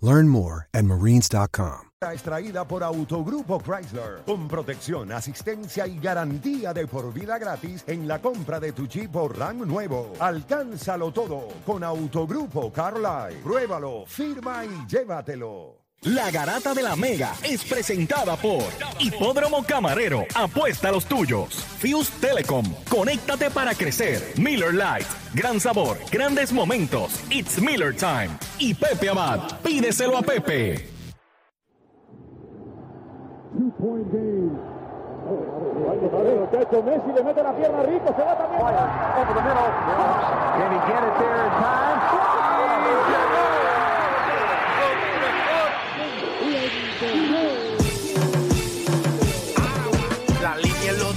Learn more at marines.com. Extraída por Autogrupo Chrysler, con protección, asistencia y garantía de por vida gratis en la compra de tu Jeep o Ram nuevo. Alcánzalo todo con Autogrupo Carline. Pruébalo, firma y llévatelo. La Garata de la Mega es presentada por Hipódromo Camarero. Apuesta a los tuyos. Fuse Telecom. Conéctate para crecer. Miller Lite. Gran sabor. Grandes momentos. It's Miller Time. Y Pepe Abad. Pídeselo a Pepe. Messi le mete la pierna rico, se va también. Over the middle. Can he get it there in time?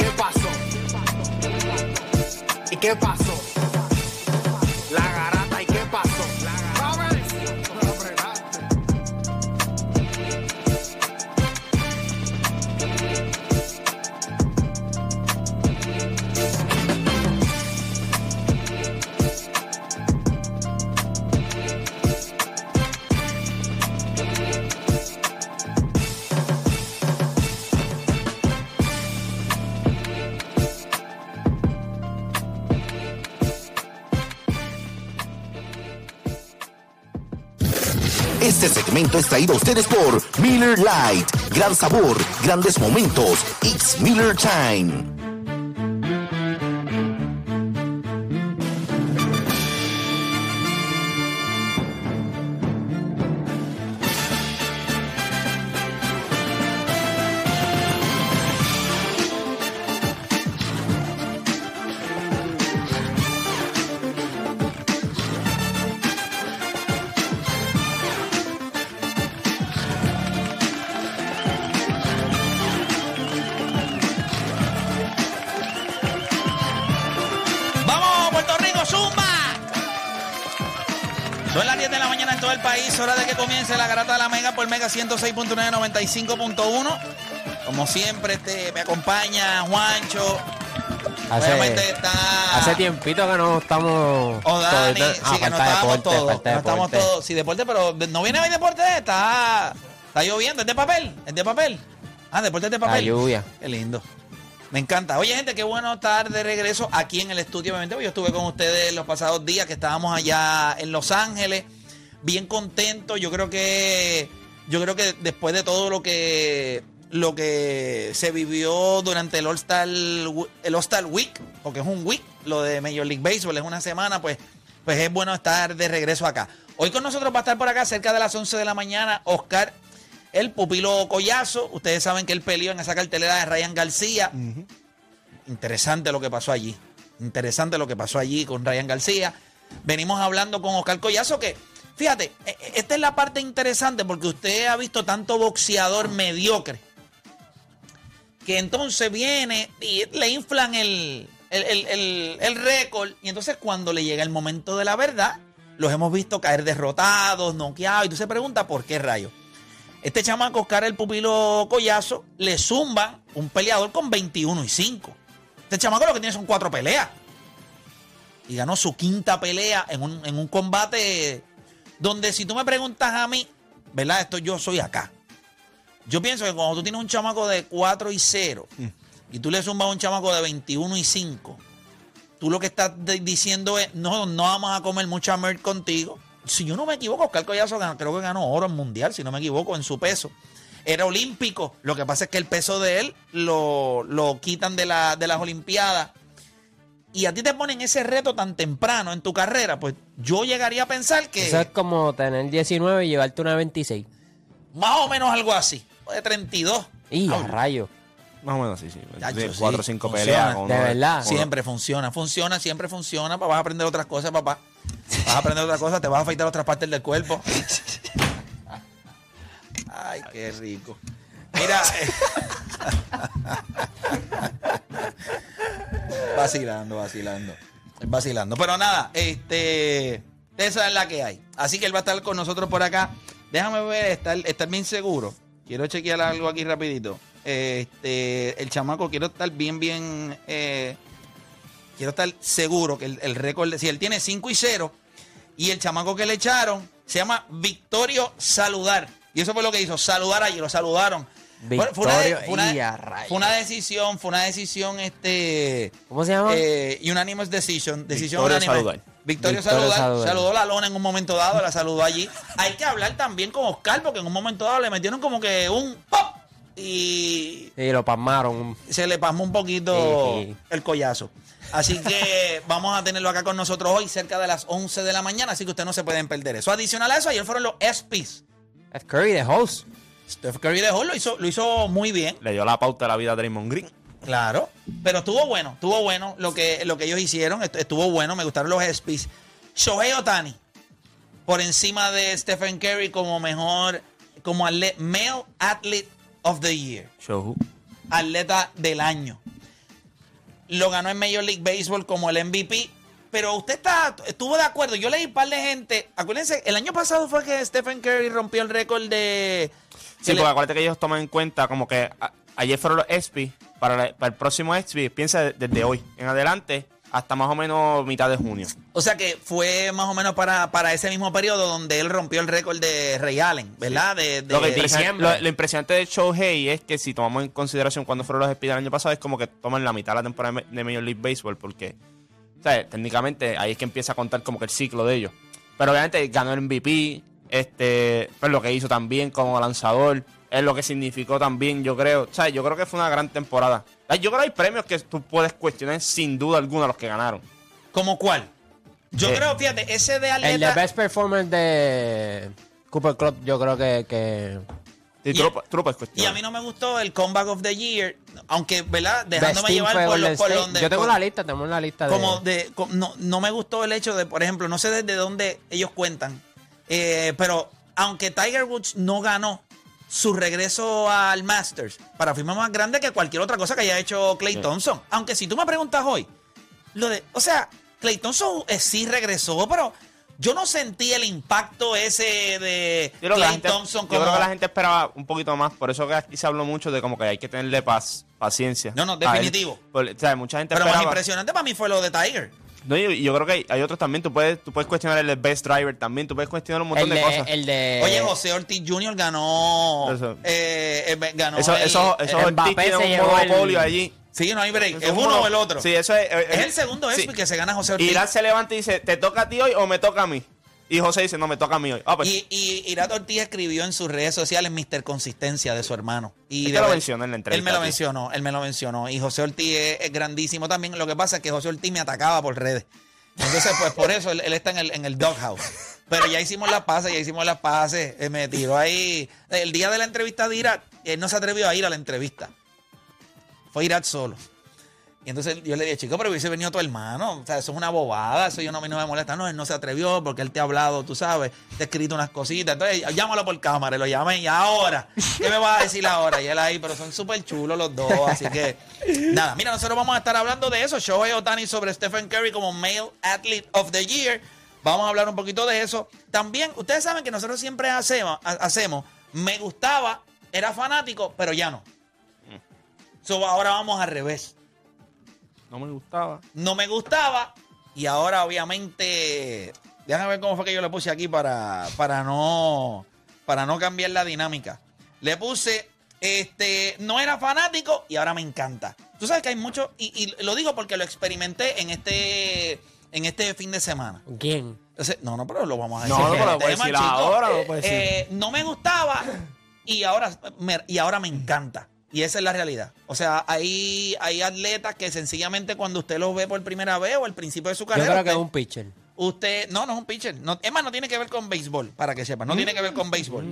qué pasó? ¿Y qué pasó? La garata, es traído a ustedes por Miller Lite. Gran sabor, grandes momentos. It's Miller Time. Comience la garata de la Mega por Mega 106.9, 95.1. Como siempre, este, me acompaña Juancho. Hace, Obviamente está... hace tiempito que no estamos. O Dani, todos- sí, ah, que no estábamos deporte, todos. No estamos deporte. todos. Sí, deporte, pero no viene hoy deporte, está, está lloviendo. ¿Es de papel? ¿Es de papel? Ah, deporte es de papel. La lluvia. Qué lindo. Me encanta. Oye, gente, qué bueno estar de regreso aquí en el estudio. Obviamente, yo estuve con ustedes los pasados días que estábamos allá en Los Ángeles. Bien contento. Yo creo que. Yo creo que después de todo lo que. Lo que se vivió durante el All-Star el All-Star Week, porque es un week, lo de Major League Baseball es una semana, pues, pues es bueno estar de regreso acá. Hoy con nosotros va a estar por acá cerca de las 11 de la mañana Oscar, el pupilo Collazo. Ustedes saben que él peleó en esa cartelera de Ryan García. Interesante lo que pasó allí. Interesante lo que pasó allí con Ryan García. Venimos hablando con Oscar Collazo que, fíjate, e- e- esta es la parte interesante porque usted ha visto tanto boxeador mediocre que entonces viene y le inflan el, el, el- el- récord y entonces cuando le llega el momento de la verdad, los hemos visto caer derrotados, noqueados y tú se pregunta por qué rayo. Este chamaco, Oscar el pupilo Collazo, le zumba un peleador con 21 y 5. Este chamaco lo que tiene son cuatro peleas. Y ganó su quinta pelea en un, en un combate donde si tú me preguntas a mí, ¿verdad? Esto yo soy acá. Yo pienso que cuando tú tienes un chamaco de 4 y 0 y tú le zumbas a un chamaco de 21 y 5, tú lo que estás diciendo es, no, no vamos a comer mucha merch contigo. Si yo no me equivoco, Oscar Collazo ganó- creo que ganó oro en mundial, si no me equivoco, en su peso. Era olímpico. Lo que pasa es que el peso de él lo, lo quitan de, la, de las Olimpiadas. Y a ti te ponen ese reto tan temprano en tu carrera, pues yo llegaría a pensar que Eso es como tener 19 y llevarte una 26. más o menos algo así. De 32. Y a rayo. Más o menos, sí, sí. Chacho, De sí, cuatro o cinco funciona. peleas. con De uno verdad. uno- Siempre funciona, funciona, siempre funciona. Vas a aprender otras cosas, papá. Vas a aprender otras cosas, te vas a afeitar otras partes del cuerpo. Ay, qué rico. Mira. eh, vacilando, vacilando. Vacilando. Pero nada, este. Esa es la que hay. Así que él va a estar con nosotros por acá. Déjame ver, estar, estar bien seguro. Quiero chequear algo aquí rapidito. Este, el chamaco, quiero estar bien, bien. eh, quiero estar seguro que el, el récord, si él tiene 5 y 0, y el chamaco que le echaron se llama Victorio Saludar. Y eso fue lo que hizo, saludar allí, lo saludaron. Fue- fue, una, Victorio fue una- y a rayos. fue una decisión, fue una decisión, este. ¿Cómo se llama? Eh, unanimous decision. Decisión Victorio unánime. Saludar. Victorio, Victorio Saludar. Saludar. Saludó la lona en un momento dado, la saludó allí. Hay que hablar también con Oscar, porque en un momento dado le metieron como que un pop y Sí, lo pasmaron. se le pasmó un poquito Sí, sí. el collazo. Así que vamos a tenerlo acá con nosotros hoy, cerca de las 11 de la mañana, así que ustedes no se pueden perder eso. Adicional a eso, ayer fueron los ESPYs. Steph Curry de host. Steph Curry dejó, lo hizo, lo hizo muy bien. Le dio la pauta a la vida a Draymond Green. Claro, pero estuvo bueno, estuvo bueno lo que, lo que ellos hicieron, estu- estuvo bueno, me gustaron los ESPYs. Shohei Otani, por encima de Stephen Curry como mejor, como atle- Male Athlete of the Year, Show. atleta del año. Lo ganó en Major League Baseball como el MVP. Pero usted está, estuvo de acuerdo. Yo leí un par de gente. Acuérdense, el año pasado fue que Stephen Curry rompió el récord de. Sí, porque acuérdate que ellos toman en cuenta como que a- ayer fueron los EXPI, para, la- para el próximo EXPI, piensa de- desde hoy en adelante hasta más o menos mitad de junio. O sea que fue más o menos para, para ese mismo periodo donde él rompió el récord de Ray Allen, ¿verdad? De, de- Lo, que de- lo- lo impresionante de Shohei es que si tomamos en consideración cuando fueron los EXPI del año pasado, es como que toman la mitad de la temporada de Major League Baseball, porque, ¿sabes? Técnicamente ahí es que empieza a contar como que el ciclo de ellos. Pero obviamente ganó el MVP, este, pues lo que hizo también como lanzador, es lo que significó también, yo creo. O sea, yo creo que fue una gran temporada. Yo creo que hay premios que tú puedes cuestionar sin duda alguna los que ganaron. ¿Como cuál? Yo Eh, creo, fíjate, ese de El de. Best Performer de Cooper Club, yo creo que. que Sí, Y- tú, lo, tú lo puedes Y a mí no me gustó el Comeback of the Year, aunque, ¿verdad? Dejándome llevar por, los, por donde. Yo tengo por- la lista, tenemos la lista de. como de no, no me gustó el hecho de, por ejemplo, no sé desde dónde ellos cuentan, eh, pero aunque Tiger Woods no ganó su regreso al Masters para firma más grande que cualquier otra cosa que haya hecho Clay Thompson. Aunque si tú me preguntas hoy, lo de, o sea, Clay Thompson eh, sí regresó, pero yo no sentí el impacto ese de Yo Clay gente, Thompson yo como creo que la gente esperaba un poquito más, por eso que aquí se habló mucho de como que hay que tenerle paz, paciencia. No, no, definitivo. Por- o sea, mucha gente pero más esperaba. impresionante para mí fue lo de Tiger. No, y, y yo creo que hay, hay otros también. Tú puedes, tú puedes cuestionar el Best Driver también. Tú puedes cuestionar un montón el de, de, cosas. el de. Oye, José Ortiz Jr. ganó. Eso. eh, eh, ganó Eso, ahí. eso, eso el Ortiz tiene un llevó el- monopolio allí. Sí, no hay break. ¿Es uno mono- o el otro? Sí, eso es. eh, Es el segundo sí. Que se gana José Ortiz. Irán se levanta y dice, ¿te toca a ti hoy o me toca a mí? Y José dice, no, me toca a mí hoy. Ah, pues, Y, y Irat Ortiz escribió en sus redes sociales Mr. Consistencia de su hermano. Y Él de te lo mencionó en la entrevista, Él me lo mencionó, él me lo mencionó. Y José Ortiz es, es grandísimo también. Lo que pasa es que José Ortiz me atacaba por redes. Entonces, pues por eso él, él está en el, en el doghouse. Pero ya hicimos las pases, ya hicimos las pases. Eh, me tiró ahí. El día de la entrevista de Irak, él no se atrevió a ir a la entrevista. Fue Irak solo. Y entonces yo le dije, chico, pero hubiese venido tu hermano. O sea, eso es una bobada, eso yo no, a mí no me molesta. No, él no se atrevió porque él te ha hablado, tú sabes, te ha escrito unas cositas. Entonces, llámalo por cámara, lo llamé y ahora. ¿Qué me vas a decir ahora? Y él ahí, pero son súper chulos los dos, así que nada. Mira, nosotros vamos a estar hablando de eso. Shohei Otani sobre Stephen Curry como Male Athlete of the Year. Vamos a hablar un poquito de eso. También, ustedes saben que nosotros siempre hacemos, hacemos me gustaba, era fanático, pero ya no. Ahora vamos al revés. No me gustaba. No me gustaba. Y ahora, obviamente, déjame ver cómo fue que yo le puse aquí para, para, no, para no cambiar la dinámica. Le puse, este, no era fanático y ahora me encanta. Tú sabes que hay mucho, y, y lo digo porque lo experimenté en este, en este fin de semana. ¿Quién? Entonces, no, no, pero lo vamos a decir. No, no, pero lo puedes tema, decir chicos. ahora, lo puedes decir. Eh, no me gustaba y ahora me, y ahora me encanta. Y esa es la realidad. O sea, hay, hay atletas que sencillamente cuando usted los ve por primera vez o al principio de su Yo carrera. creo que es un pitcher. Usted, no, no es un pitcher. No, es más, no tiene que ver con béisbol, para que sepan. No tiene que ver con béisbol.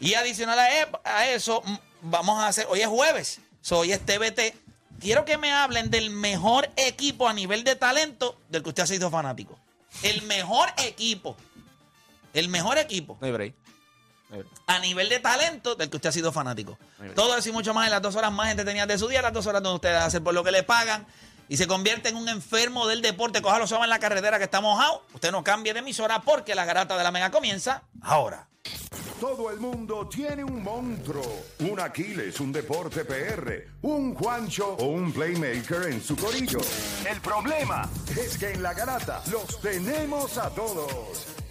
Y adicional a, e- a eso, mm, vamos a hacer, hoy es jueves, so, hoy es TBT. Quiero que me hablen del mejor equipo a nivel de talento del que usted ha sido fanático. El mejor equipo. El mejor equipo No hay break. A nivel de talento del que usted ha sido fanático. Todo eso y mucho más en las dos horas más entretenidas de su día, las dos horas donde usted hace por lo que le pagan y se convierte en un enfermo del deporte. Cójalo suave en la carretera que está mojado. Usted no cambie de emisora porque la garata de la mega comienza ahora. Todo el mundo tiene un monstruo, un Aquiles, un deporte PR, un Juancho o un playmaker en su corillo. El problema es que en la garata los tenemos a todos.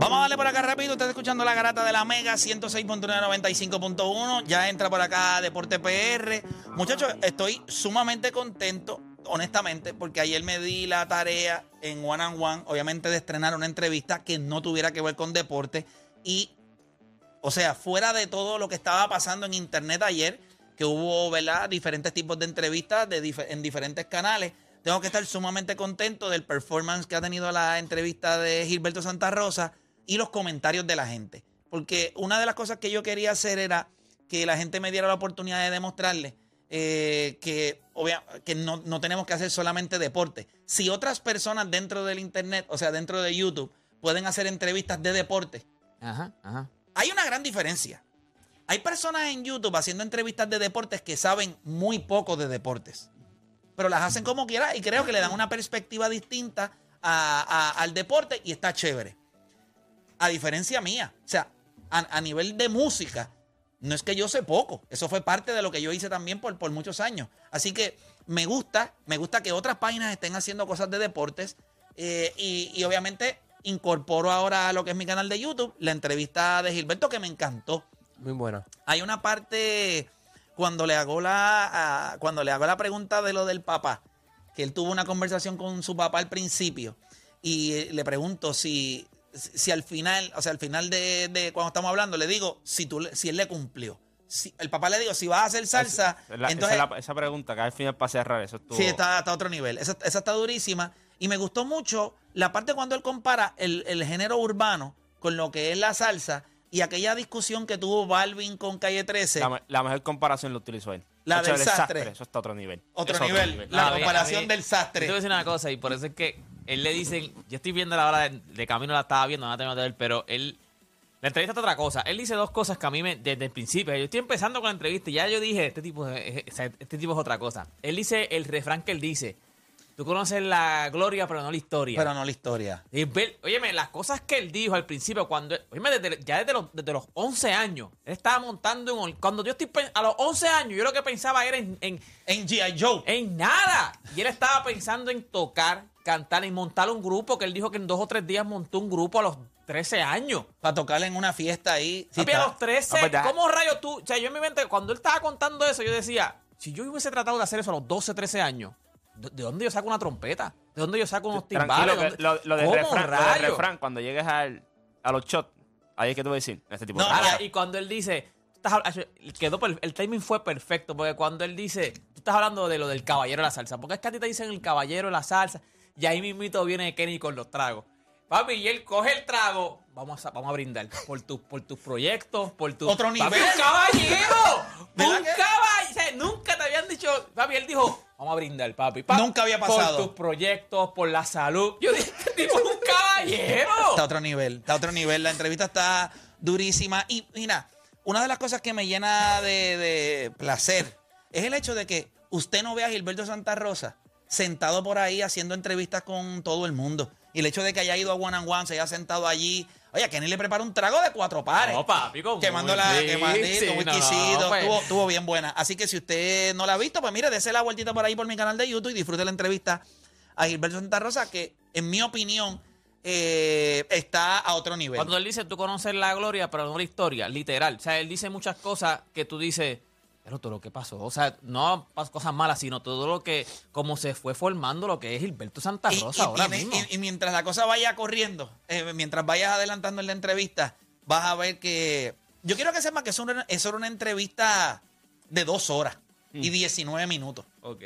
Vamos a darle por acá rápido. Usted está escuchando la garata de la Mega 106.995.1. Ya entra por acá Deporte PR. Muchachos, estoy sumamente contento, honestamente, porque ayer me di la tarea en One and One, obviamente, de estrenar una entrevista que no tuviera que ver con deporte. Y, o sea, fuera de todo lo que estaba pasando en Internet ayer, que hubo, ¿verdad?, diferentes tipos de entrevistas en diferentes canales. Tengo que estar sumamente contento del performance que ha tenido la entrevista de Gilberto Santa Rosa y los comentarios de la gente. Porque una de las cosas que yo quería hacer era que la gente me diera la oportunidad de demostrarle eh, que, obvia- que no, no tenemos que hacer solamente deporte. Si otras personas dentro del Internet, o sea, dentro de YouTube, pueden hacer entrevistas de deporte, Ajá, ajá. hay una gran diferencia. Hay personas en YouTube haciendo entrevistas de deportes que saben muy poco de deportes, pero las hacen como quiera y creo que le dan una perspectiva distinta a- a- al deporte y está chévere. A diferencia mía, o sea, a, a nivel de música, no es que yo sé poco, eso fue parte de lo que yo hice también por, por muchos años. Así que me gusta, me gusta que otras páginas estén haciendo cosas de deportes eh, y, y obviamente incorporo ahora a lo que es mi canal de YouTube la entrevista de Gilberto que me encantó. Muy buena. Hay una parte cuando le hago la cuando le hago la pregunta de lo del papá, que él tuvo una conversación con su papá al principio y le pregunto si si al final, o sea, al final de, de cuando estamos hablando le digo si tú si él le cumplió. Si, el papá le digo si vas a hacer salsa, Esa, es la- entonces esa, es la- esa pregunta que al final para cerrar, eso estuvo. Sí, está, está a otro nivel. Esa, esa está durísima. Y me gustó mucho la parte cuando él compara el, el género urbano con lo que es la salsa y aquella discusión que tuvo Balvin con Calle 13. La, me- la mejor comparación lo utilizó él. La del el sastre. Eso está a otro nivel. Otro nivel. La comparación mí- del sastre. Yo te voy a decir una cosa, y por eso es que él le dicen, yo estoy viendo la hora de, camino, la estaba viendo, no la tengo que ver, pero él, la entrevista está otra cosa. Él dice dos cosas que a mí desde el principio, yo estoy empezando con la entrevista y ya yo dije, este tipo, es, es- este tipo es otra cosa. Él dice el refrán que él dice, tú conoces la gloria pero no la historia. Pero no la historia. Y ver- óyeme, las cosas que él dijo al principio, cuando. Óyeme, desde- ya desde los, desde los 11 años, él estaba montando un. Cuando yo estoy. A los 11 años, yo lo que pensaba era en, en, En G.I. Joe. en nada. Y él estaba pensando en tocar, cantar y montar un grupo, que él dijo que en dos o tres días montó un grupo a los 13 años. Para tocarle en una fiesta ahí. Sí, Papi, a los 13, Ah, pues. ¿cómo rayos tú? O sea, yo en mi mente, cuando él estaba contando eso, yo decía, si yo hubiese tratado de hacer eso a los 12, 13 años, ¿de, de dónde yo saco una trompeta? ¿De dónde yo saco unos timbales? Tranquilo, ¿De que dónde- lo, lo de ¿Cómo refrán, lo de rayos? refrán, cuando llegues al, a los shots, ahí es que tú vas a decir, este tipo No, de- Ahora, ya. y cuando él dice, quedó el timing fue perfecto, porque cuando él dice, tú estás hablando de lo del caballero de la salsa, porque es que a ti te dicen el caballero de la salsa, y ahí mismito viene Kenny con los tragos. Papi, y él coge el trago, vamos a, vamos a brindar por, tus por tus proyectos, por tu... Otro Papi, nivel. ¡Un caballero! ¿Verdad ¡Un caballero! Nunca te habían dicho... Papi, él dijo, vamos a brindar, papi. Pa- Nunca había pasado. Por tus proyectos, por la salud. Yo dije, este tipo es un caballero. Está a otro nivel, está a otro nivel. La entrevista está durísima. Y mira, una de las cosas que me llena de, de placer es el hecho de que usted no ve a Gilberto Santa Rosa sentado por ahí haciendo entrevistas con todo el mundo. Y el hecho de que haya ido a One and One, se haya sentado allí. Oye, Kenny le preparó un trago de cuatro pares. No, papi, como Quemando la, no, no, exquisito. pues. estuvo, estuvo bien buena. Así que si usted no la ha visto, pues mire, dése la vueltita por ahí por mi canal de YouTube y disfrute la entrevista a Gilberto Santa Rosa, que en mi opinión eh, está a otro nivel. Cuando él dice tú conoces la gloria, pero no la historia, literal. O sea, él dice muchas cosas que tú dices, pero todo lo que pasó. O sea, no cosas malas, sino todo lo que, como se fue formando lo que es Gilberto Santa Rosa y ahora mismo. y- mientras la cosa vaya corriendo, eh, mientras vayas adelantando en la entrevista, vas a ver que. Yo quiero que sepas que eso era, eso era una entrevista de dos horas Mm. y 19 minutos. ok.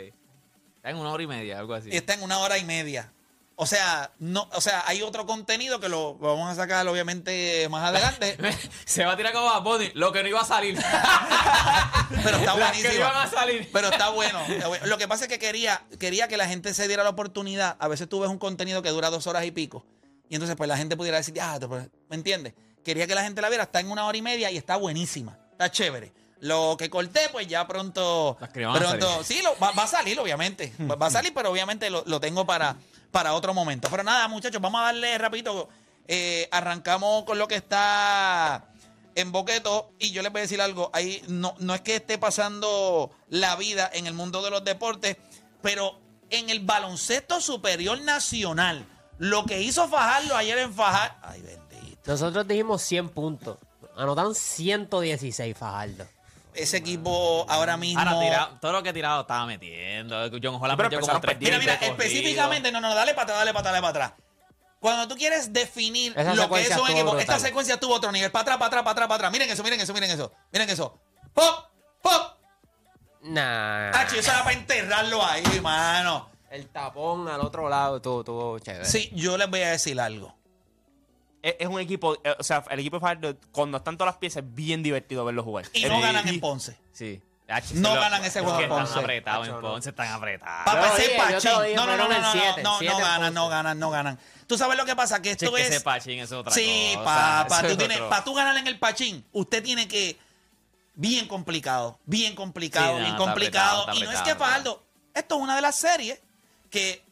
Está en una hora y media, algo así. Está en una hora y media. O sea, no, o sea, hay otro contenido que lo, vamos a sacar obviamente más adelante. se va a tirar como a Bonnie, lo que no iba a salir. pero está buenísimo. iban a salir. Pero está bueno. Lo que pasa es que quería, quería que la gente se diera la oportunidad. A veces tú ves un contenido que dura dos horas y pico. Y entonces, pues la gente pudiera decir, ah, pues", ¿me entiendes? Quería que la gente la viera. Está en una hora y media y está buenísima. Está chévere. Lo que corté, pues ya pronto. Las a pronto salir. sí, lo- va, va a salir, obviamente. Va, va a salir, pero obviamente lo, lo tengo para, para otro momento. Pero nada, muchachos, vamos a darle rapidito. Eh, arrancamos con lo que está en Boqueto y yo les voy a decir algo, ahí no, no es que esté pasando la vida en el mundo de los deportes, pero en el baloncesto superior nacional, lo que hizo Fajardo ayer en Fajar, ay bendito, Nosotros dijimos 100 puntos. Anotaron 116 Fajardo. Ese equipo ahora mismo... Ahora, tira- todo lo que he tirado estaba metiendo. John Holland Pero metió como tres Mira, mira, específicamente, no, no, dale para atrás, dale para atrás, dale para atrás. Cuando tú quieres definir Esa lo que es un equipo, brutal. esta secuencia tuvo otro nivel, para atrás, para atrás, para atrás, para atrás. Miren eso, miren eso, miren eso, miren eso. ¡Pop! ¡Pop! Nah. Ah, eso era para enterrarlo ahí, mano. El tapón al otro lado estuvo, estuvo chévere. Sí, yo les voy a decir algo. Es, es un equipo, eh, o sea, el equipo de Fajardo, cuando están todas las piezas, es bien divertido verlo jugar. Y no ganan en Ponce. Sí. H, No ganan ese es juego en Están Ponce. apretados en. Ponce, están apretados. Papá, ese pachín. No, no, no, no, no, siete, no, siete no ganan, no ganan, no ganan. Tú sabes lo que pasa, que Sí, esto es que ese pachín es otra Sí, cosa. papá, tú tienes, para tú ganar en el pachín, usted tiene que... Bien complicado, bien complicado, Sí, no, bien está complicado. apretado, está y no es que Fajardo, esto es una de las series que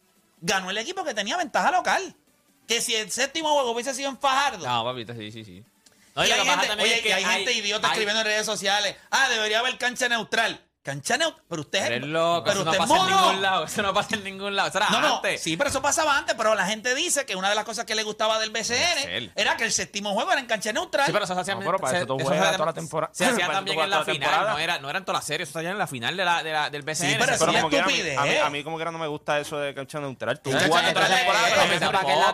ganó el equipo que tenía ventaja local. Que si el séptimo juego hubiese sido en Fajardo, No, papito, sí, sí, sí. No, y lo hay gente, oye, es que y hay gente idiota hay- escribiendo en redes sociales. Ah, debería haber cancha neutral. Cancha neutral. Pero usted Eres loco, pero eso no usted es pasa en ningún lado. Eso no pasa en ningún lado. Eso era No, no, antes. sí, pero eso pasaba antes. Pero la gente dice que una de las cosas que le gustaba del BCN era que el séptimo juego era en cancha neutral. Sí, pero eso se hacía No, pero para se- eso tú eso juegas se- toda la temporada. Se hacía también en la final, temporada. no, era, no era en todas las series, eso se hacía en la final de la, de la, del BCN. Sí, pero eso Pero es estupidez. a mí, a mí como quiera no me gusta eso de cancha neutral. Tú jugaste toda la temporada, pero que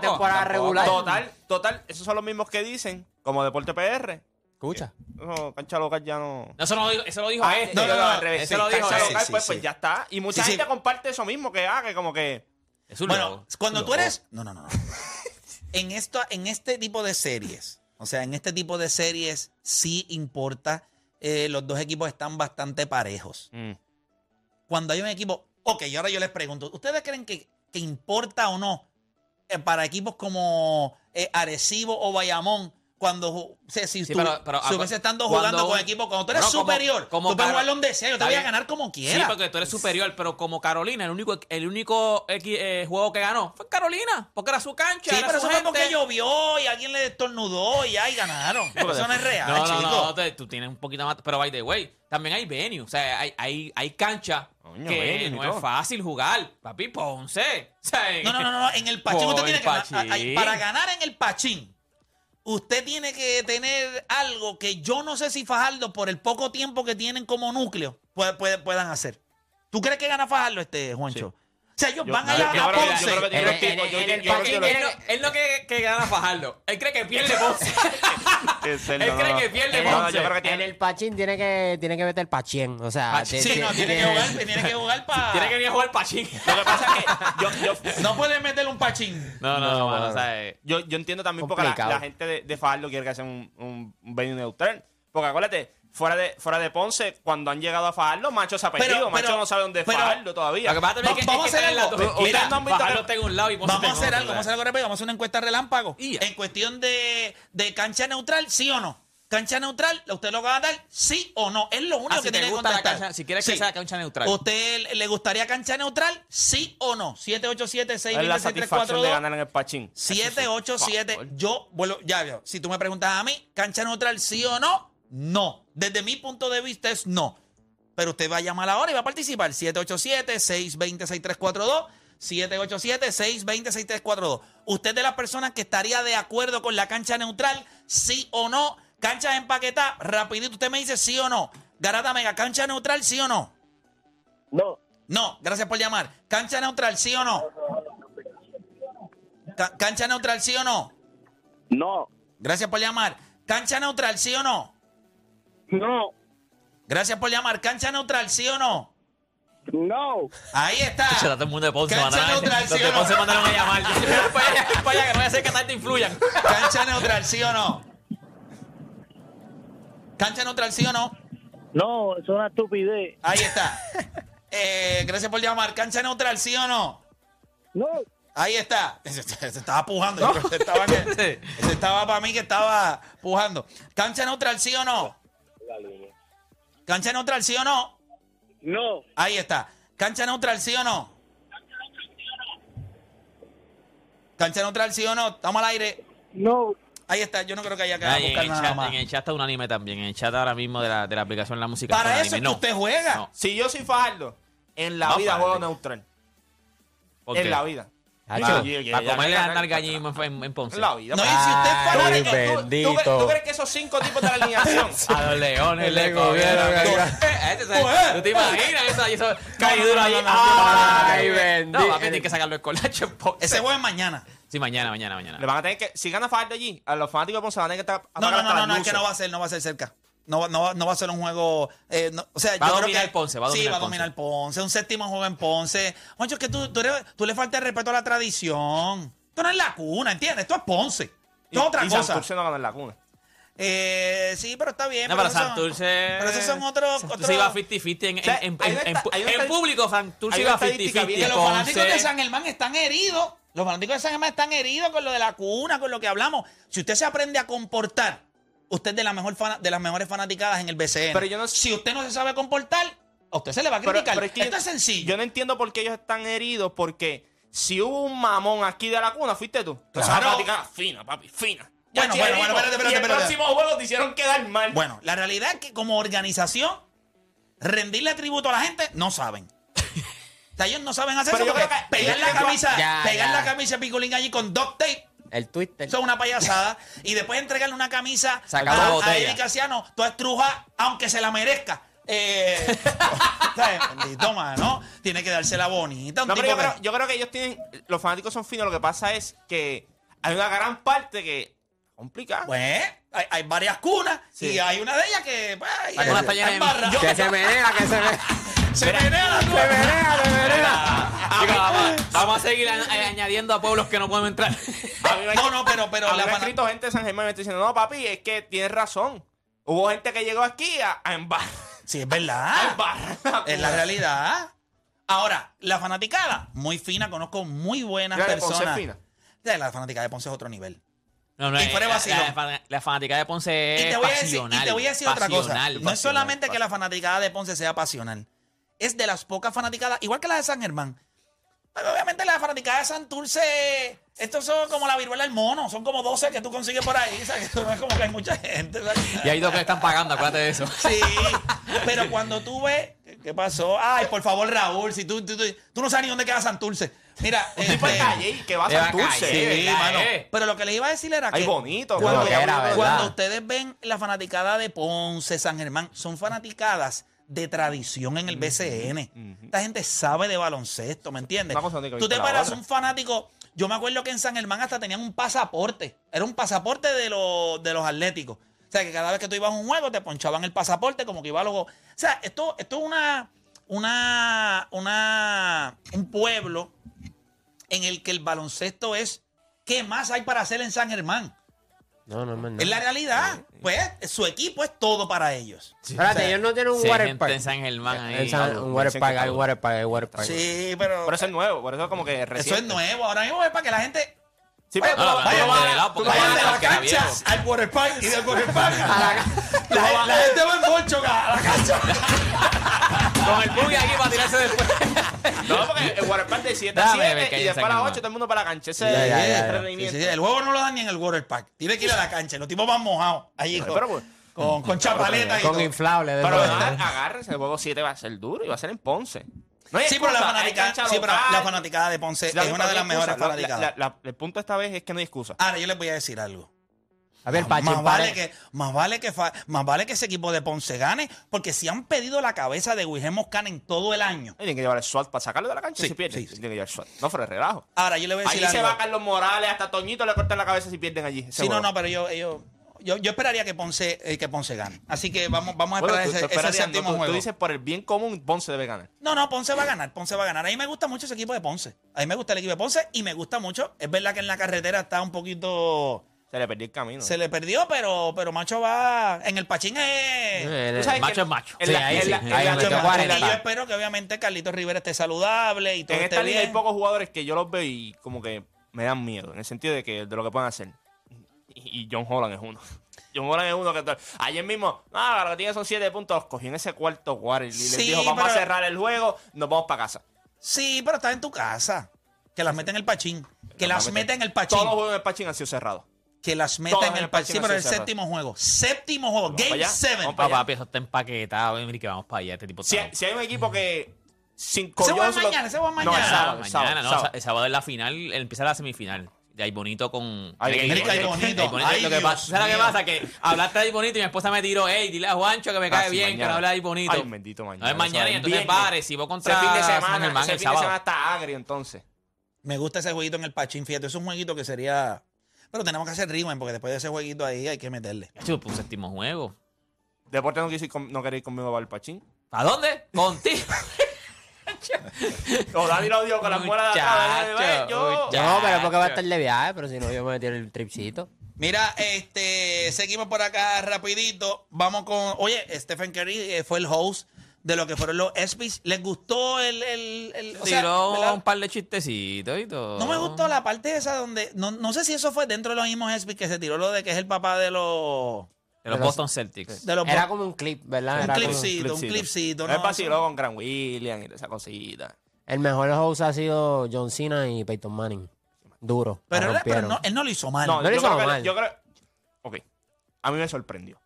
es la regular. Total, total, esos son los mismos que dicen, como Deporte PR. Escucha. No, cancha local ya no. No, eso, no lo dijo, eso lo dijo Ah, este. no, no, no, al revés. Eso sí, lo dijo cancha local, Sí, pues, sí, pues ya está. Y mucha Sí, sí. gente comparte eso mismo, que, ah, que como que... Es un Bueno, cuando tú eres. No, no, no. no. en, esto, en este tipo de series, o sea, en este tipo de series sí importa. eh, los dos equipos están bastante parejos. Mm. Cuando hay un equipo. Ok, y ahora yo les pregunto: ¿Ustedes creen que, que importa o no eh, para equipos como eh, Arecibo o Bayamón? Cuando sea, si, Sí, tú, pero- pero si hubiese estando cuando jugando con equipos, cuando tú eres Bueno, como- superior, como tú puedes jugar donde sea, yo te voy a ganar como Sí, quiera. porque tú eres superior, pero como Carolina, el único, el único eh, juego que ganó fue Carolina, porque era su cancha. Sí, era pero su eso fue porque gente. llovió y alguien le estornudó y ahí ganaron. Pero eso no es real, No, no, chico. no, te- tú tienes un poquito más. Pero by the way, también hay venue. O sea, hay, hay, hay cancha Coño, que venue no es fácil jugar. Papi, Ponce. O sea, No, no, no, no, en el pachín usted tiene que a- para ganar en el pachín. Usted tiene que tener algo que yo no sé si Fajardo, por el poco tiempo que tienen como núcleo, puede- puedan hacer. ¿Tú crees que gana Fajardo este, Juancho? Sea, ellos Yo- van allá yo a creo yo Ponce. creo que tiene yo- yo- el que Él no, no que gana Fajardo. Él cree que pierde Ponce. Él no, cree no. que pierde No, no, Ponce. yo creo que en tiene- el Pachín tiene que, tiene que meter Pachín. O sea, Pachín. Sí, no, tiene que jugar, tiene que jugar para... Tiene que venir a jugar Pachín. Lo que pasa es que yo, yo, No puede meterle un pachín. No, no, no, No, no. o eh, yo, yo entiendo también porque la, gente de, de Fajardo quiere que sea un, un, un venue neutral. Porque acuérdate, fuera de, fuera de Ponce, cuando han llegado a Fajardo, Macho se ha perdido. Pero- Macho pero- no sabe dónde es pero- Fajardo todavía. Lo que Va- que, vamos es que a hacer algo. Mira, Fajardo en un lado y Ponce Vamos a hacer algo, vamos a hacer algo rápido, vamos a hacer una encuesta relámpago. Y ya. En cuestión de, de cancha neutral, ¿sí o no? Cancha neutral, ¿usted lo va a dar? ¿Sí o no? Es lo único Ah, que si tiene que contestar. cancha- si quieres que sea cancha neutral. ¿Usted le gustaría cancha neutral? ¿Sí o no? 787 es la satisfacción de 626 ganar en el Pachín. 787 yo vuelvo ya veo si tú me preguntas a mí cancha neutral sí o no no desde mi punto de vista es no pero usted va a llamar ahora y va a participar 787 620 6342 787 620 6342 usted de las personas que estaría de acuerdo con la cancha neutral sí o no cancha empaquetada rapidito usted me dice sí o no Garata Mega cancha neutral sí o no No. no, gracias por llamar. Cancha neutral, ¿sí o no? Ca- cancha neutral, ¿sí o no? No. Gracias por llamar. Cancha neutral, ¿sí o no? No. Gracias por llamar. Cancha neutral, ¿sí o no? No. Ahí está. Chacho, todo el mundo de Ponce Cancha mandaron, neutral, los ¿sí de o no? Ponce mandaron a llamar. Yo voy para allá, voy para allá, que no voy a hacer que tanto influyan. Cancha neutral, ¿sí o no? Cancha neutral, ¿sí o no? No, es una estupidez. Ahí está. Eh, gracias por llamar. Cancha neutral, ¿sí o no? No. Ahí está. Ese estaba pujando. Yo creo que estaba, que- ese estaba para mí que estaba pujando. Cancha neutral, ¿sí o no? Cancha neutral, ¿sí o no? No. Ahí está. Cancha neutral, ¿sí o no? Cancha neutral, ¿sí o no? Estamos al aire. No. Ahí está. Yo no creo que haya que Ah, y en, buscar el nada chat, más. en el chat está unánime también. En el chat ahora mismo de la, de la aplicación La Música. Para eso es que usted juega. No. Si yo soy Fajardo, en la No, vida juego neutral. ¿Por En qué? la vida. Ah, ya comerle ganar a andar el- gallismo en, en Ponce. La vida. No, y pues. si usted Ay, falla, ¿Tú crees que- tú- bendito. ¿tú, tú crees que esos cinco tipos de la alineación A los leones le comieron. Eh, este Pues. ¿Tú te imaginas eso? eso cae no, duro no, ahí. Ay, no, bendito. No, papi, tiene que sacarlo el colacho en Ponce. ese juego es mañana. Sí, mañana, mañana, mañana. le van a tener que, si gana Fajardo allí, a los fanáticos de Ponce van a tener que estar No, no, no, no, es que no va a ser, no va a ser cerca. No, va- no, va- no va a ser un juego. eh, no, o sea, Va a yo creo dominar que. Ponce, va a sí, dominar va a dominar Ponce. Un séptimo juego en Ponce. Moncho, es que tú, tú, eres- tú le faltas el respeto a la tradición. Esto no es la cuna, ¿entiendes? Esto es Ponce. Esto Y- es otra y cosa. Santurce no gana en la cuna. Eh, sí, pero está bien. No, pero son- Santurce. Pero esos son otros. Santurce otros- iba 50-50 en, en, O sea, en, en- en estadística- público. Santurce iba una estadística 50-50. bien- que los Ponce- fanáticos de San Germán están heridos. Los fanáticos de San Germán están heridos con lo de la cuna, con lo que hablamos. Si usted se aprende a comportar, usted es de, la mejor de las mejores fanaticadas en el BCN. Pero yo no- si usted no se sabe comportar, a usted se le va a criticar. pero es que Esto es sencillo. Yo no entiendo por qué ellos están heridos, porque si hubo un mamón aquí de la cuna, fuiste tú. Claro. fanaticada fina, papi, fina. Bueno, bueno, bueno, espérate, espérate, y el espérate. próximo juego te hicieron quedar mal. Bueno, la realidad es que como organización, rendirle tributo a la gente, no saben. O sea, ellos no saben hacer Pero eso yo porque creo que- pegar la camisa, Ya, pegar ya. la camisa Picolín allí con duct tape, El Twitter. eso es una payasada. y después entregarle una camisa a, a. Eric Casiano, toda estruja, aunque se la merezca. Eh, ¿sabes? Bendito, mano. Tiene que dársela bonita. Un No, pero tipo yo que- creo, yo creo que ellos tienen. Los fanáticos son finos. Lo que pasa es que hay una gran parte que. complicada. Pues, hay, hay varias cunas y hay una de ellas que. pues, La cuna está llena de-. Que se menea, que se menea. Se menea la Se menea, se. Chicos, vamos, a seguir a- a- añadiendo a pueblos que no podemos entrar. A No, no, pero, pero a la ha escrito gente de San Germán y me está diciendo, no, papi, es que tienes razón. Hubo gente que llegó aquí a, a embarrar. Sí, es A verdad. embarrar Es la realidad. Ahora, la fanaticada, muy fina, conozco muy buenas La de Ponce es personas. fina. Ya, La fanaticada de Ponce es otro nivel. No, no, Y fuera de la- fanática de Ponce Y es te voy a decir, pasional. y te voy a decir otra cosa. pasional, No es pasional. solamente que la fanaticada de Ponce sea pasional. Es de las pocas fanaticadas, igual que la de San Germán. Pero obviamente la fanaticada de Santurce, estos son como la viruela del mono, son como 12 que tú consigues por ahí, ¿sabes? No es como que hay mucha gente. ¿sabes? Y hay dos que están pagando, acuérdate de eso. Sí, pero cuando tú ves, que, ¿Qué pasó? Ay, por favor, Raúl, si tú, tú, tú, tú no sabes ni dónde queda Santurce. Mira, Un tipo de este, calle que va a Santurce. Sí, ¿verdad, mano. eh? Pero lo que les iba a decir era Ay, que bonito. cuando, cuando ustedes ven la fanaticada de Ponce, San Germán, son fanaticadas de tradición en el BCN. Esta gente sabe de baloncesto, ¿me entiendes? Una cosa única Tú te la paras otra. un fanático. Yo me acuerdo que en San Germán hasta tenían un pasaporte. Era un pasaporte de, los de los atléticos. O sea, que cada vez que tú ibas a un juego te ponchaban el pasaporte como que iba a luego. O sea, esto, esto es una, una, una, un pueblo en el que el baloncesto es ¿qué más hay para hacer en San Germán? No, no, no. no. Es la realidad. Pues su equipo es todo para ellos. Espérate, ellos no tienen un Sí, water park. en San Germán ahí. San- un water park, hay water park, hay water park. Sí, pero Por eso es nuevo, por eso es como que eso reciente. es nuevo. Ahora mismo es para que la gente Sí, pero tú tú no, vas- de la cancha al water park y del water park a la, la, la gente va en bolcho a la cancha. Con el buggy aquí para tirarse después. No, porque el waterpark de 7 a Déjame ver 7 qué hay y después a las San 8 Germán. todo el mundo para la cancha. Ese Ya, ya, es ya, el ya. Sí, rendimiento. sí, sí, el juego no lo dan ni en el water park. Tiene que ir a la cancha. Los tipos van mojados. Allí con, Pero, pues, con, con chapaletas y Con todo. inflable. de Pero todo. agar- agárrense, el juego 7 va a ser duro y va a ser en Ponce. No hay Sí, pero la excusa, hay fanaticada, cancha sí, pero local. la fanaticada de Ponce La- es una de las mejores. La- fanaticadas. la- la- el punto esta vez es que no hay excusa. Ahora yo les voy a decir algo. A ver, Pachi, más, vale pare- que, más, vale que más vale que ese equipo de Ponce gane, porque si han pedido la cabeza de Wilhelm Moscana en todo el año. Tienen que llevar el SWAT para sacarlo de la cancha Sí, si pierden. sí, sí. Tienen que llevar el SWAT. No fuera relajo. Ahora yo le voy a Ahí decir se algo. va Carlos Morales, hasta Toñito le cortan la cabeza si pierden allí. ese Sí, no, juego. no, pero yo, yo, yo, yo esperaría que Ponce, eh, que Ponce gane. Así que vamos, vamos a Bueno, esperar tú- ese, tú ese esperarías, séptimo no, tú- juego. Tú dices por el bien común, Ponce debe ganar. No, no, Ponce va a ganar, Ponce va a ganar. A mí me gusta mucho ese equipo de Ponce. A mí me gusta el equipo de Ponce y me gusta mucho. Es verdad que en la carretera está un poquito... Se le perdió el camino. Se le perdió, pero, pero Macho va... En el Pachín es... Eh, Tú sabes Macho es macho. en Sí, la- ahí en sí. la- Ahí en 40. Y yo espero que obviamente Carlitos Rivera esté saludable y todo En esté esta liga hay bien. pocos jugadores que yo los veo y como que me dan miedo, en el sentido de que de lo que pueden hacer. Y, y John Holland es uno. John Holland es uno que ayer mismo, ah, lo que tiene son siete puntos, los cogió en ese cuarto cuarto y les Sí, dijo, vamos pero- a cerrar el juego, nos vamos para casa. Sí, pero está en tu casa. Que las mete en el Pachín. Que las vamos a mete meter- en el Pachín. Todos los juegos en el Pachín han sido cerrados. Que las meta en en el Sí, pero el séptimo juego. Séptimo juego. Vamos para Game allá, 7. vamos Pa, para allá. papi, eso está empaquetado. Mira que vamos para allá. Este tipo Si, está- si hay un equipo que sin Collons lo- mañana, ese juego es No, mañana. el sábado, el mañana, sábado, no, sábado. el sábado es la final, empieza la semifinal. De ahí bonito con. Ay, mira, mira, qué bonito. Ay, lo que Dios pasa, ¿sabes lo que mío. pasa? Que hablaste ahí bonito y mi esposa me tiró, hey, dile a Juancho que me cae Ah, sí, bien, que mañana. no hable ahí bonito. Ay, bendito mañana. No es mañana y es entonces viernes. va Recibo contra Ese fin de San semana, Germán ese el fin de sábado. semana está agrio entonces. Me gusta ese jueguito en el Pachín. Fíjate, es un jueguito que sería. Pero tenemos que hacer rewind porque después de ese jueguito ahí hay que meterle. Yo puse séptimo juego. Deporte no, quise no queréis conmigo para el Pachín. ¿A dónde? Contigo. O Dani lo dio con la muela de Yo, muchacho. No, pero es porque va a estar de viaje, pero si no, yo me metí en el tripcito. Mira, este, seguimos por acá rapidito. Vamos con, oye, Stephen Curry eh, fue el host de lo que fueron los ESPYs. ¿Les gustó el, el, el- o sea, Tiró un par de chistecitos y todo. No me gustó la parte esa donde, no, no sé si eso fue dentro de los mismos ESPYs que se tiró lo de que es el papá de los, De los Boston Celtics. de los Era como un clip, ¿verdad? un Era como- clipcito, un clipcito. Él ¿no? vaciló con Gran William y esa cosita. El mejor host ha sido John Cena y Peyton Manning. Duro. la Pero, él, pero rompieron. no, él no lo hizo mal. No, No le yo, hizo creo que, mal. yo creo. Ok. A mí me sorprendió.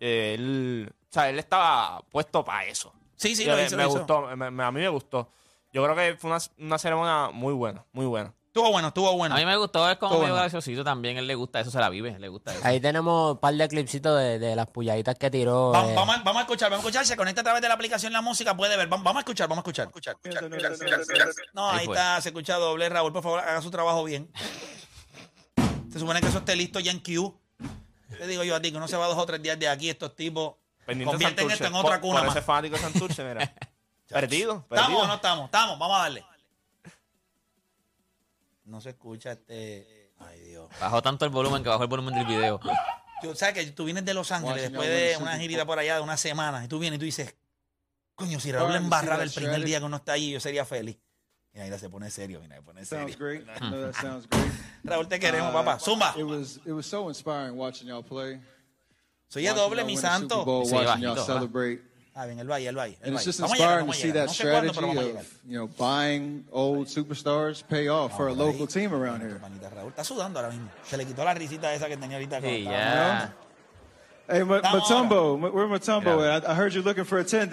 Él. O sea, él estaba puesto para eso. sí, sí, lo hizo. me lo hizo. gustó. me- me- a mí me gustó. Yo creo que fue una, una ceremonia muy buena. Muy buena. Estuvo bueno, estuvo bueno. A mí me gustó, es como Estuvo medio bueno. graciosito también. Él le gusta eso, se la vive, le gusta eso. Ahí tenemos un par de clipsitos de, de las puyaditas que tiró. Vamos, eh, vamos a, vamos a escuchar, vamos a escuchar. Se conecta a través de la aplicación La Música, puede ver. Vamos, vamos a escuchar, vamos a escuchar. escuchar, escuchar, escuchar, escuchar. No, Ahí ahí fue. está, se escucha doble. Raúl, por favor, haga su trabajo bien. Se supone que eso esté listo ya en Q. Te digo yo a ti que uno se va dos o tres días de aquí, estos tipos Pendiente convierten Santurce. esto en otra Por- cuna Por más. ese fanático de Santurce, mira. perdido, ¿Estamos o no estamos? Estamos, vamos a darle. No se escucha este... Ay, Dios. Bajó tanto el volumen que bajó el volumen del video. Yo, ¿sabes que Tú vienes de Los Ángeles después de una girita por allá de una semana y tú vienes y tú dices, coño, si Raúl le embarrara el primer día que uno está allí, yo sería feliz. Mira, mira, se pone serio, mira, se pone Sounds serio. great. I know that sounds great. Raúl, te queremos, Uh, papá. Zumba. It was it was so inspiring watching y'all play. Soy watching doble, mi santo. Bowl, Sí, watching y'all bajito, ¿verdad? celebrate. Ah, bien, él va ahí, él va ahí. él And it's just a inspiring to vamos a see that No sé cuándo, pero strategy a of you know buying old superstars pay off for a local team around here. Panita Raúl está sudando ahora mismo. Se le quitó la risita esa que tenía ahorita. Sí, ya. Hey, Matumbo, Ma- where Matumbo at? I, heard you looking for a 10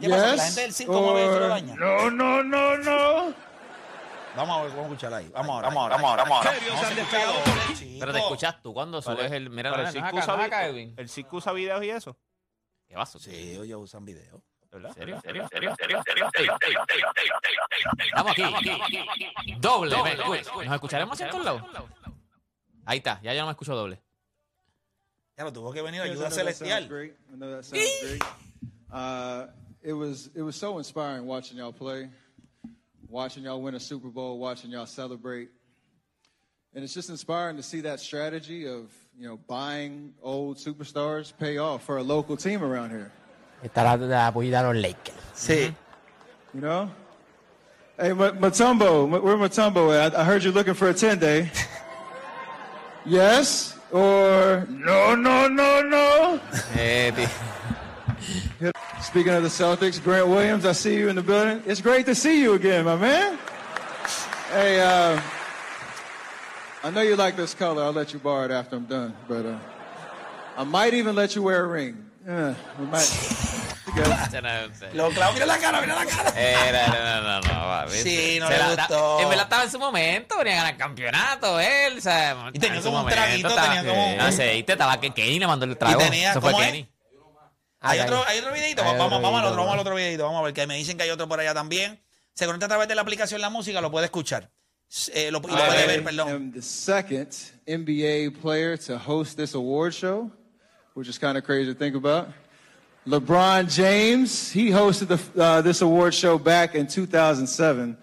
¿Qué pasa? Yes, La gente del circo mueve eso y lo daña. No, no, no, no. Vamos a ver, vamos a escuchar ahí. Vamos ahora, vamos ahora, vamos ahora. Vamos a escuchar doble, chico. Pero te escuchas tú cuando subes el. Mira, no el circo usa no es acá, vi- Edwin. el circo usa videos y eso. ¿Qué vas a Sí, ellos usan video. ¿Verdad? ¿Serio? ¿Serio? ¿Serio? ¿Serio? Estamos aquí. Doble. ¿Nos escucharemos en todos lados? Ahí está. Ya yo no me escucho doble. Ya lo tuvo que venir ayuda celestial. Great. I know that sounds great. It was it was so inspiring watching y'all play, watching y'all win a Super Bowl, watching y'all celebrate, and it's just inspiring to see that strategy of you know buying old superstars pay off for a local team around here. Está la, la pullita de los Lakers. Sí. You know. Hey, Ma- Matumbo, Ma- where Matumbo at? I, I heard you're looking for a 10 day. yes or no, no, no, no. Tío. Speaking of the Celtics, Grant Williams, I see you in the building. It's great to see you again, my man. Hey, uh, I know you like this color. I'll let you borrow it after I'm done, but uh, I might even let you wear a ring. Yeah, we might. Lo clavo, mira la cara, mira la cara. Era, no, no, no, va, ¿ves? Sí, no Se le la- gustó. En verdad estaba en su momento, venía a ganar campeonato él, o sea, Y tenía como un traguito, estaba- tenía como un- Aceite, estaba que Kenny le mandó el trago. Y tenía, Eso fue. Kenny. Hay Ah, otro, hay otro videito. Hay Vamos, otro vamos al otro, vamos al otro videito. Vamos a ver que me dicen que hay otro por allá también. Se conecta a través de la aplicación La Música, lo puede escuchar. Eh, lo, y lo puede ver, I perdón. am the second NBA player to host this award show, which is kind of crazy to think about. LeBron James, he hosted the, uh, this award show back in 2007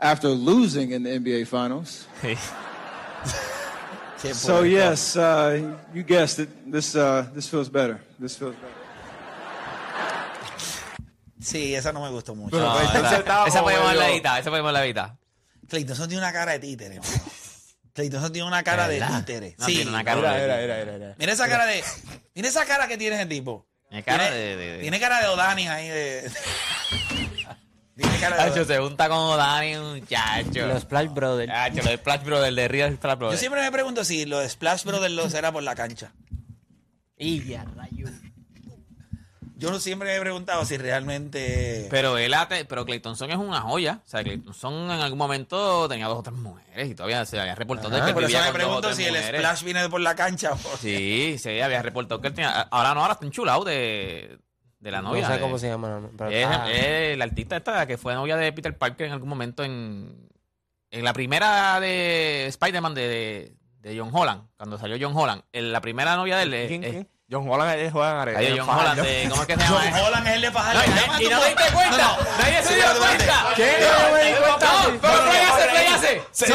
after losing in the NBA Finals. Sí, So yes, uh, you guessed it. This uh, this feels better. This feels better. Sí, esa no me gustó mucho. No, Pues, esa, esa podemos la esa podemos la editar. Clayton Thompson tiene una cara de títere. mano. Clayton Thompson tiene una cara de ¿Verdad? títere. No, sí. tiene una cara de- Mira esa cara de. Mira esa cara que tiene ese tipo. Tiene cara tiene, de- de- de- tiene cara de Odanis ahí de. tiene cara de Chacho, se junta con Dani, muchacho. Los Splash Brothers. Chacho, lo de Splash Brothers, de Real Splash Yo Brothers. siempre me pregunto si lo de Splash Brothers los era por la cancha. Y ya, rayo. Yo siempre me he preguntado si realmente. Pero él, ha te- pero Clayton Son es una joya. O sea, Clayton Son en algún momento tenía dos o tres mujeres y todavía se había reportado de que él por eso vivía me con dos o pregunto tres si el. Splash viene por la cancha. o- Sí, sí, había reportado que él tenía. Ahora no, ahora está enchulado de, de la novia. no sé de- cómo se llama. pero Es, está- es la artista esta que fue novia de Peter Parker en algún momento en, en la primera de Spider-Man de, de, de John Holland, cuando salió John Holland. En la primera novia de él es- ¿Quién, es- quién? John Holland es Juan Ahí Arellano. John Holland de, ¿cómo es que se llama? John Holland es el de No, Fajardo. a y no te diste cuenta. No, no. Nadie se dio cuenta. ¿Qué? No, No me di cuenta. No, pero Play hace, Play hace. Sí, sí, sí.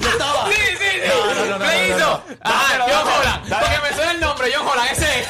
Yo. Sí, sí, sí. No, no, no, no, no, hizo. no. Ah, Dale, John. Holland. Porque me suena el nombre, John Holland, ese.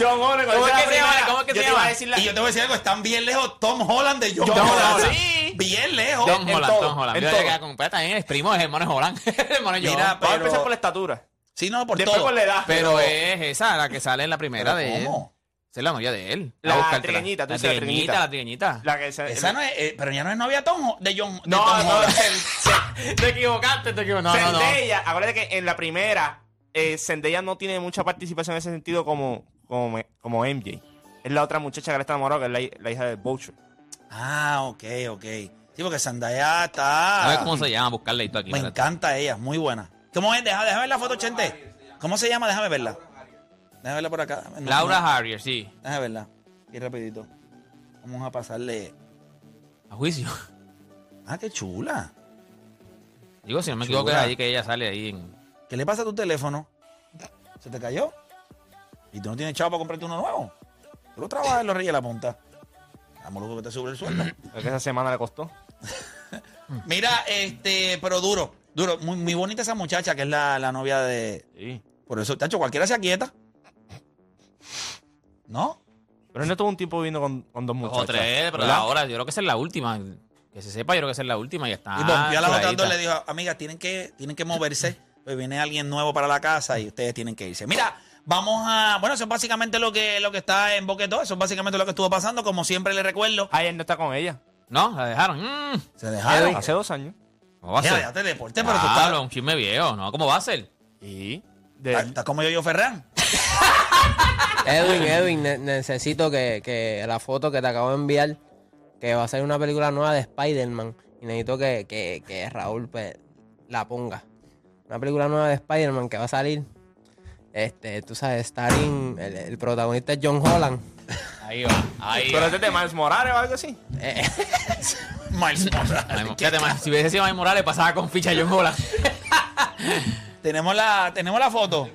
John Holland. ¿Cómo es que se llama? ¿Cómo es que Yo se te iba a llama? decir la- Y yo te voy a decir algo, están bien lejos Tom Holland de John, Holland. Sí. Bien lejos. John en Holland, Tom Holland. en Mira, todo. ya queda con- también es primo, es hermano Holland. hermano John. Mira, Vamos a empezar por la estatura. Sí, no, por Después todo. por la edad. Pero es esa, la que sale en la primera ¿Pero de él. cómo? Esa es la novia de él. La trigueñita, tú la dices la trigueñita. trigueñita. La trigueñita. La que se- Esa no es, eh, pero ya no es novia Tom, Ho- de John, de No, Tom no, Holland. Te equivocaste, te equivocaste. No, no, no. Zendaya, acuérdate que en la primera, eh, Zendaya no tiene mucha participación en ese sentido como, como, como MJ. Es la otra muchacha que le está enamorada, que es la, la hija de Butcher. Ah, ok, ok. Sí, porque Zendaya está... A ver cómo se llama, buscarle esto aquí. Me espérate. encanta ella, muy buena. ¿Cómo es? Déjame, déjame ver la foto, Chente. ¿Cómo se llama? Déjame verla. Déjame verla por acá. No, Laura no, Harrier, sí. Déjame verla. Y rapidito. Vamos a pasarle... A juicio. Ah, qué chula. Digo, si no me equivoco, es Chula. ahí que ella sale ahí en. ¿Qué le pasa a tu teléfono? ¿Se te cayó? ¿Y tú no tienes chavo para comprarte uno nuevo? Tú lo trabajas en los Reyes de la Punta. Vamos loco que te sube el sueldo. Es que esa semana le costó. Mira, este, pero duro, duro. Muy, muy bonita esa muchacha que es la, la novia de. Sí. Por eso, tacho, cualquiera se aquieta. ¿No? Pero él no tuvo un tiempo viviendo con, con dos muchachas. o tres, pero ¿verdad? ahora yo creo que esa es la última. Que se sepa, yo creo que esa es la última y ya está. y pompió a las otras chuladita. dos le dijo, amigas, tienen que, tienen que moverse. Pues viene alguien nuevo para la casa y ustedes tienen que irse. Mira, vamos a. Bueno, eso es básicamente lo que, lo que está en Boquetó. Eso es básicamente lo que estuvo pasando. Como siempre le recuerdo. Ah, él no está con ella. No, la dejaron. Mm. Se dejaron. Hace dos años. ¿Cómo va a Mira, ser? déjate de deporte, pero tú Claro, estás. un chisme viejo, ¿no? ¿Cómo va a ser? Y. Estás De, estás como yo, yo, Ferran. Edwin, Edwin, ne- necesito que, que la foto que te acabo de enviar, que va a ser una película nueva de Spider-Man, y necesito que, que, que Raúl pues, la ponga. Una película nueva de Spider-Man que va a salir. Este, tú sabes, starring, el, el protagonista es John Holland. Ahí va, ahí Pero va. este es de Miles Morales o algo así. Eh, Miles Morales. Fíjate, man, si hubiese sido Mike Morales, pasaba con ficha John Holland. Tenemos la, tenemos la foto.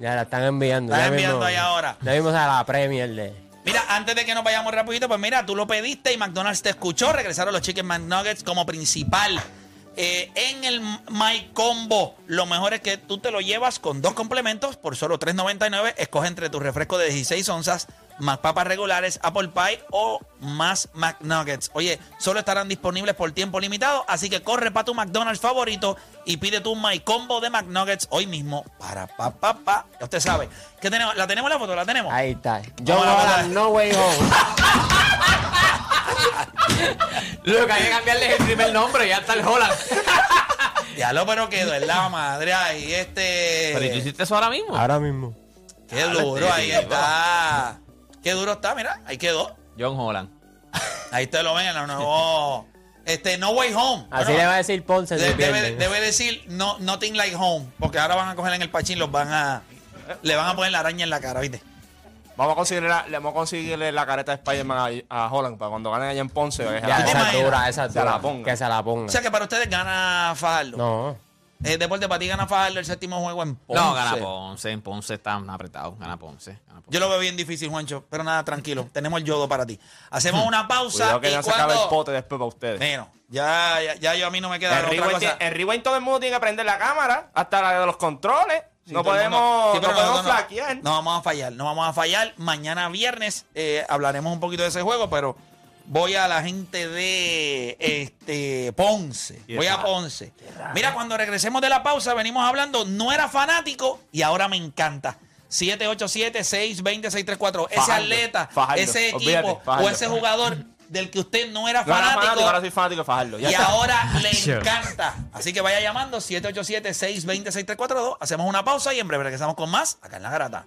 ya la están enviando. Están ya enviando mismo- ahí ahora. Ya vimos a la Premier de. Mira, antes de que nos vayamos rapidito, pues mira, tú lo pediste y McDonald's te escuchó. Regresaron los Chicken McNuggets como principal. Eh, en el My Combo, lo mejor es que tú te lo llevas con dos complementos por solo $3.99. Escoge entre tu refresco de 16 onzas, más papas regulares, Apple Pie o más McNuggets. Oye, solo estarán disponibles por tiempo limitado, así que corre para tu McDonald's favorito y pide tu My Combo de McNuggets hoy mismo para pa pa pa. Ya usted sabe. ¿Qué tenemos? ¿La tenemos la foto? ¿La tenemos? Ahí está. John Vamos a no way home. Lo que hay que cambiarle es el primer nombre, ya está el Holland. Ya lo pero quedó en la madre ahí, este. Pero ¿y tú hiciste eso ahora mismo? Ahora mismo. Qué duro, ahí está. Qué duro está, mira, ahí quedó. John Holland. Ahí te lo ven en la nuevo. Este, No Way Home. Así Bueno, le va a decir Ponce. de- debe, debe decir no, Nothing Like Home. Porque ahora van a coger en el pachín, los van a. Le van a poner la araña en la cara, ¿viste? Vamos a conseguirle la, le vamos a conseguirle la careta de Spider-Man a, a Holland para cuando ganen allá en Ponce. que se Ya, la ¿Tú te esa dura, esa dura. Que se la ponga. O sea que para ustedes gana Fajardo. no. Eh, deporte para ti gana Fajardo el séptimo juego en Ponce. No, gana Ponce. En Ponce está apretado. Gana Ponce. Gana Ponce. Yo lo veo bien difícil, Juancho, pero nada, tranquilo. Tenemos el yodo para ti. Hacemos una pausa. Cuidado que y ya se acaba el cuando- pote después para ustedes. Bueno, ya, ya, ya yo a mí no me queda En otra cosa. Rewind todo el mundo tiene que prender la cámara, hasta la de los controles. Sí, no el podemos, Sí, no podemos flaquear. No vamos a fallar, no vamos a fallar. Mañana viernes eh, hablaremos un poquito de ese juego, pero voy a la gente de este Ponce. Voy a Ponce. Mira, cuando regresemos de la pausa, venimos hablando, no era fanático y ahora me encanta. 787-620-634. Ese atleta, Fajardo, ese equipo olvídate, Fajardo. o ese jugador del que usted no era No era fanático. fanático, ahora soy fanático de Fajardo. Ya y está. ahora le encanta. Así que vaya llamando 787-620-6342. Hacemos una pausa y en breve regresamos con más acá en La Garata.